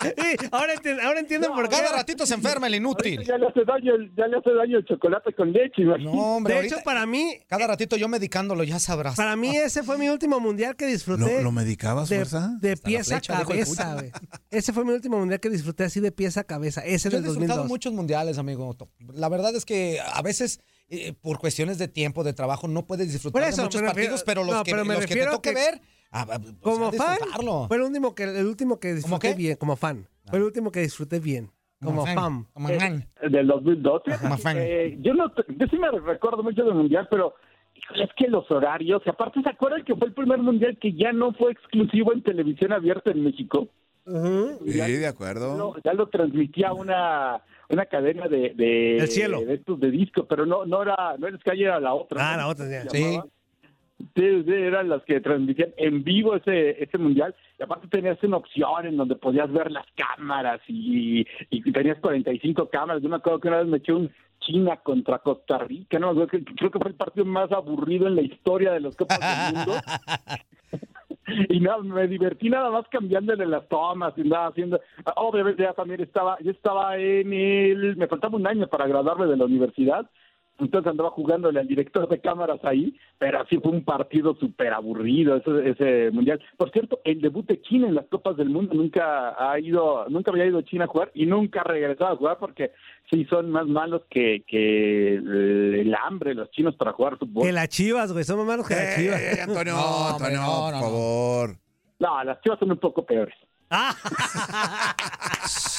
Sí, ahora, enti- ahora entienden por qué. Cada ratito se enferma el inútil. Ya le hace daño, el- ya le hace daño el chocolate con leche, No, imagínate. hombre, De ahorita, hecho, para mí, cada ratito yo medicándolo, ya sabrás. para mí ese fue mi último mundial que disfruté. ¿Lo, lo medicabas, de, fuerza? de pies a cabeza, güey. Ese fue mi último mundial que disfruté así de pies a cabeza. Ese Yo he del disfrutado 2002. muchos mundiales, amigo. La verdad es que a veces, eh, por cuestiones de tiempo, de trabajo, no puedes disfrutar eso, de muchos refiero- partidos, pero los no, que, pero los que te toque que- ver, ah, ah, pues, Como a fan, fue el último que, el último que disfruté qué? bien, como fan. Fue el último que disfruté bien, como fan. Como fan. Del 2012. Como fan. Eh, yo, no, yo sí me recuerdo mucho del mundial, pero es que los horarios, y aparte, ¿se acuerdan que fue el primer mundial que ya no fue exclusivo en televisión abierta en México? Sí, Ya- de ya acuerdo. lo, ya lo transmitía una una cadena de de, El cielo. de estos de disco, pero no no era no era Sky era la otra. Ah, ¿no? la otra, ya. Sí, sí, eran las que transmitían en vivo ese ese mundial y aparte tenías una opción en donde podías ver las cámaras y, y tenías 45 cámaras. Yo me acuerdo que una vez me eché un China contra Costa Rica, no, creo que, creo que fue el partido más aburrido en la historia de los Copas del Mundo. *laughs* *laughs* y nada, me divertí nada más cambiándole las tomas y nada haciendo. Obviamente ya también estaba, yo estaba en el, me faltaba un año para graduarme de la universidad, entonces andaba jugándole al director de cámaras ahí, pero así fue un partido súper aburrido ese, ese mundial. Por cierto, el debut de China en las Copas del Mundo nunca ha ido, nunca había ido China a jugar y nunca ha regresado a jugar porque sí son más malos que, que el, el hambre los chinos para jugar fútbol. Que las chivas, güey, son más malos que las Eh, chivas. eh, Antonio, *laughs* No, Antonio, no, por no. favor. No, las chivas son un poco peores. *laughs*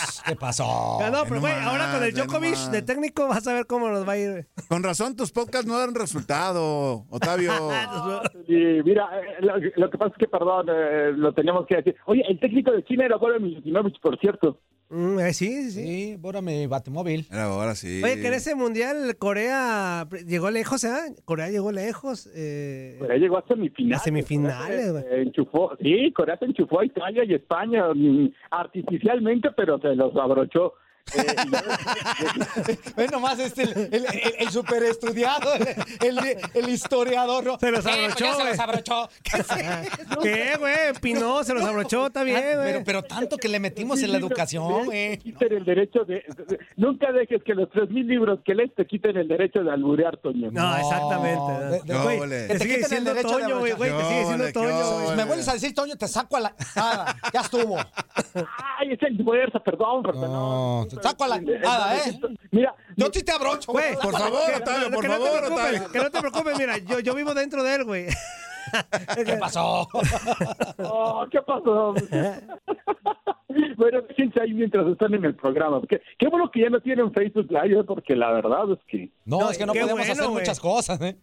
Ah, ¿Qué pasó? no, pero güey, ahora con el Djokovic de técnico vas a ver cómo nos va a ir. Con razón, tus podcasts no dan resultado, Otavio. *laughs* Y mira, eh, lo, lo que pasa es que, perdón, eh, lo teníamos que decir. Oye, el técnico de China era Goran Milutinovic, por cierto. Mm, eh, sí, sí, sí. Sí, bora mi batemóvil. Era ahora sí. Oye, que en ese mundial Corea llegó lejos, ¿eh? Corea llegó lejos. Eh, Corea llegó a semifinales. A semifinales, güey. Enchufó, sí, Corea se enchufó a Italia y España mm, artificialmente, pero se los abrochó. Eh, *laughs* Ve nomás este, el, el, el- el super estudiado, el, el- el historiador. ¿no? Se los Eh, pues abrochó, ya se los abrochó. *laughs* ¿Qué güey? Pinó, se los abrochó, está bien, Ah, güey. pero, pero tanto que le metimos en la educación, güey. quiten el derecho de, de- Nunca dejes que los tres mil libros que lees te quiten el derecho de alburear, Toño. No, exactamente. de- Güey, te Que te sigue quiten el diciendo derecho de Toño, güey, güey, te sigue diciendo Toño, güey. Me vuelves a decir, Toño, te saco a la. Ah, ya estuvo. *laughs* Ay, es el fuerza, perdón, perdón. No, saco a la nada, ¿eh? Mira, Yo sí te abrocho, güey. Por favor, que- Otavio, que por no te favor, preocupes, Otavio. Que no te preocupes, mira, yo, yo vivo dentro de él, güey. *laughs* ¿Qué pasó? Oh, ¿Qué pasó? bueno, fíjense ahí mientras están en el programa. Porque, qué bueno que ya no tienen Facebook Live, porque la verdad es que No, No, es que no podemos bueno, hacer muchas cosas, ¿eh?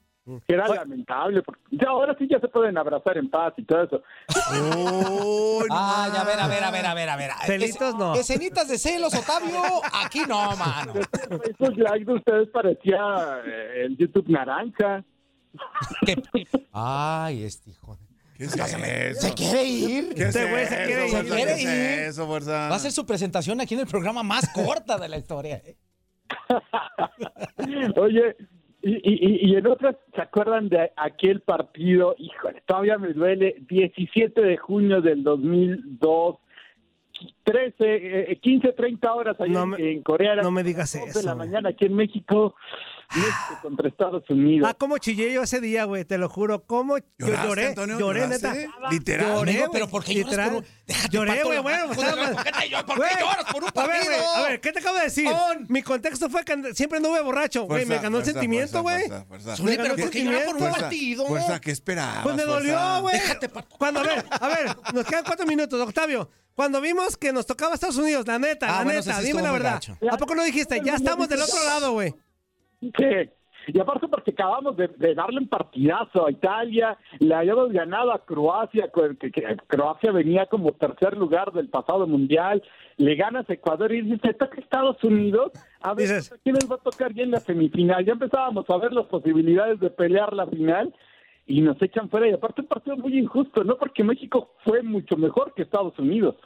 Que era lamentable. Porque ya ahora sí ya se pueden abrazar en paz y todo eso. Ah, ya, a ver, a ver, a ver, a ver, a ver. Celitos, no. Escenitas de celos, Otavio, aquí no, mano. El Facebook Live de ustedes parecía eh, el YouTube naranja. ¿Qué? Ay, este hijo. de- ¿Qué es eso? ¿Se quiere ir? ¿Qué es Este güey se eso, quiere ir. fuerza? ¿Quiere ¿Qué ir? es eso, fuerza? Va a hacer su presentación aquí en el programa más corta de la historia. ¿eh? *laughs* Oye, y, y, y en otras, ¿se acuerdan de aquel partido? Híjole, todavía me duele. 17 de junio del 2002. 13, eh, 15, 30 horas allá No en, me- en Corea. no me digas eso, de la mañana aquí en México. México contra Estados Unidos. Ah, cómo chillé yo ese día, güey, te lo juro. ¿Cómo yo ¿Lloraste, lloré? Antonio? Lloré, neta. Literal. Lloré, Amigo, pero ¿por qué lloras por un- Déjate Lloré, güey, bueno, pues. ¿Por qué te lloras? ¿Por qué Güey, lloras por un A ver, güey, partido? a ver, ¿qué te acabo de decir? On. Mi contexto fue que siempre anduve borracho, güey, me ganó el sentimiento, güey. pero el ¿por qué lloras por un partido? Fuerza, ¿qué esperabas? Pues me dolió, güey. Déjate. Cuando, a ver, a ver, nos quedan cuatro minutos, Octavio. Cuando vimos que nos tocaba Estados Unidos, la neta, Ah, la bueno, neta, dime la verdad. gacho. ¿A poco no dijiste? Ya estamos del otro lado, güey. Sí. Y aparte porque acabamos de, de darle un partidazo a Italia, le habíamos ganado a Croacia, que, que Croacia venía como tercer lugar del pasado mundial, le ganas a Ecuador y dices, toca Estados Unidos, a ver Dices- ¿a quién les va a tocar ya en la semifinal. Ya empezábamos a ver las posibilidades de pelear la final y nos echan fuera. Y aparte un partido muy injusto, ¿no? Porque México fue mucho mejor que Estados Unidos.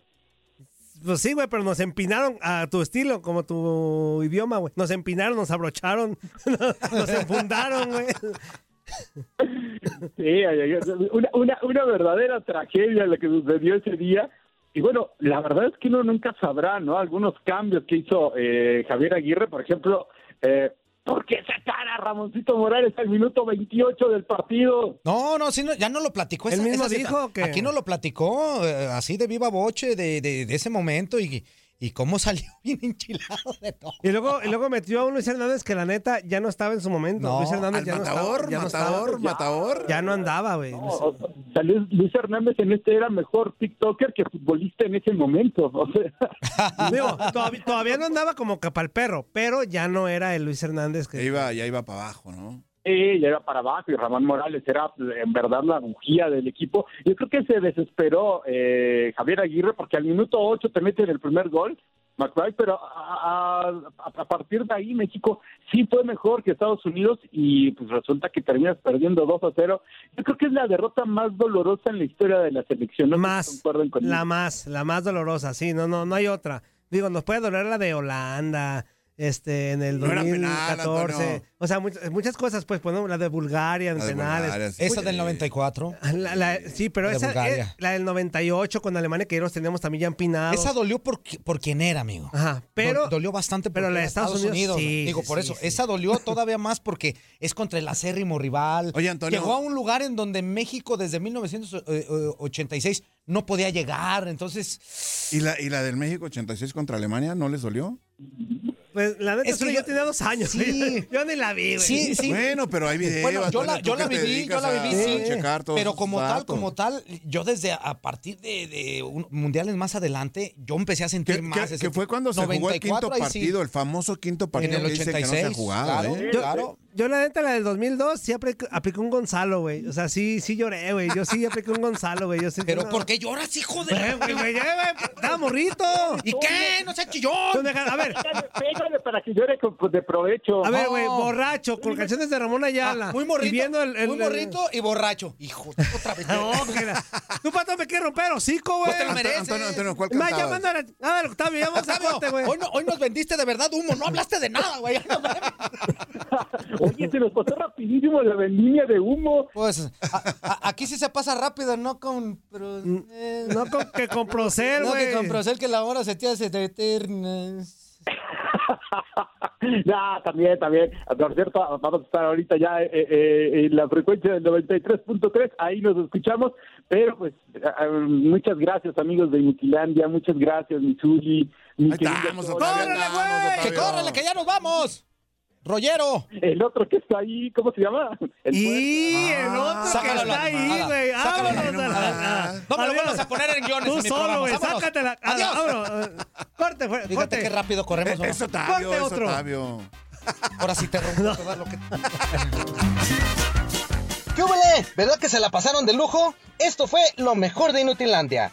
Pues sí, güey, pero nos empinaron a tu estilo, como tu idioma, güey. Nos empinaron, nos abrocharon, *laughs* nos enfundaron, güey. Sí, una, una, una verdadera tragedia la que sucedió ese día. Y bueno, la verdad es que uno nunca sabrá, ¿no? Algunos cambios que hizo eh, Javier Aguirre, por ejemplo, eh, ¿por qué sacar a Ramoncito Morales al minuto 28 del partido? No, no, sí, no, ya no lo platicó. ¿Él mismo dijo que- Aquí no lo platicó, eh, así de viva boche de, de- de ese momento y, y cómo salió *laughs* bien enchilado de todo. Y luego, y luego metió a un Luis Hernández que la neta ya no estaba en su momento. No, Luis Hernández Al ya no matador, estaba. Ya no matador, estaba. matador. Ya no andaba, güey. No, o sea, Luis, Hernández en este era mejor TikToker que futbolista en ese momento. O sea, *laughs* Digo, todavía, todavía no andaba como para el perro, pero ya no era el Luis Hernández Ya que. iba, ya iba para abajo, ¿no? Ya era para abajo y Ramón Morales era en verdad la bujía del equipo. Yo creo que se desesperó eh, Javier Aguirre porque al minuto 8 te meten el primer gol, McBride, pero a, a- a partir de ahí México sí fue mejor que Estados Unidos y pues resulta que terminas perdiendo 2 a 0. Yo creo que es la derrota más dolorosa en la historia de la selección. No Más, la más, la más dolorosa, sí, no, no, no hay otra. Digo, nos puede doler la de Holanda, este, en el No era penal, 2014. Antonio. o sea, muchas, muchas cosas, pues, bueno, la de Bulgaria en La de penales. Bulgaria, sí. Esa del 94. La- la- sí, pero De esa, Bulgaria. eh, la del 98 con Alemania que ellos teníamos también ya empinados. Esa dolió por, por quien era, amigo. Ajá, pero Dol- dolió bastante pero porque la de Estados Unidos, sí, Digo, por sí, eso, sí. esa dolió todavía más porque es contra el acérrimo rival. Oye, Antonio. Llegó a un lugar en donde México desde 1986 no podía llegar, entonces... ¿Y la, ¿Y la del México 86 contra Alemania no les dolió? Pues la neta Es que que yo- yo tenía dos años. Sí. *laughs* yo ni la vi, güey. Sí, sí. Bueno, pero hay videos. Bueno, yo la, yo la viví, yo la a- viví, sí. a checar todos Pero como tal, datos. como tal, yo desde a partir de, de un- mundiales más adelante, yo empecé a sentir Que, más. que- ese que fue cuando se jugó el 94, quinto ahí sí. partido, el famoso quinto partido En el que dicen que no se ha 86, jugado, claro. ¿eh? Yo, Claro. Yo la neta, la del 2002, sí aplicó, aplicó un Gonzalo, güey. O sea, sí, sí lloré, güey. Yo sí apliqué un Gonzalo, güey. Sí, Pero no. ¿por qué lloras, hijo de...? Güey, güey, estaba morrito. ¿Y qué? ¡No seas Tú chillón! A ver, Pégale, para que llore con- de provecho. a ver, güey, borracho, con canciones de Ramón Ayala. Ah, muy morrito, Y viendo el, el- muy el- morrito y borracho. Hijo, otra vez. *laughs* No, mira. Tú, pato, me quieres romper hocico, güey. No te lo mereces. Antonio, Antonio, ¿cuál Más llamando a la... A ver, Octavio, ya vamos a corte, güey. hoy, no- hoy nos vendiste de verdad humo, no hablaste de nada, güey. *laughs* *laughs* Oye, se nos pasó rapidísimo la vendimia de humo. Pues a- a- aquí sí se pasa rápido, no con... Pro- eh, No con, que con Procel, *laughs* no güey. que con Procel que la hora se te hace de eternas. *laughs* no, también, también. Por cierto, vamos a estar ahorita ya eh, eh, en la frecuencia del 93.3, ahí nos escuchamos, pero pues ah, muchas gracias amigos de Inutilandia, muchas gracias Mitsuli, mi querida ¡Córrele, güey! ¡Que córrele, que ya nos vamos! ¡Rollero! el otro que está ahí, ¿cómo se llama? El Y el otro Ah, Sácalo que la está ahí, güey. No me lo vuelvas a poner en guiones Tú en mi solo, güey. Sácatela. Adiós. vámonos. Corte, fue- Fíjate corte. qué rápido corremos. ¿no? Es Otavio, Corte otro. Otavio. Ahora sí te rompo todo lo que... *laughs* ¿Qué hubole? ¿Verdad que se la pasaron de lujo? Esto fue lo mejor de Inutilandia.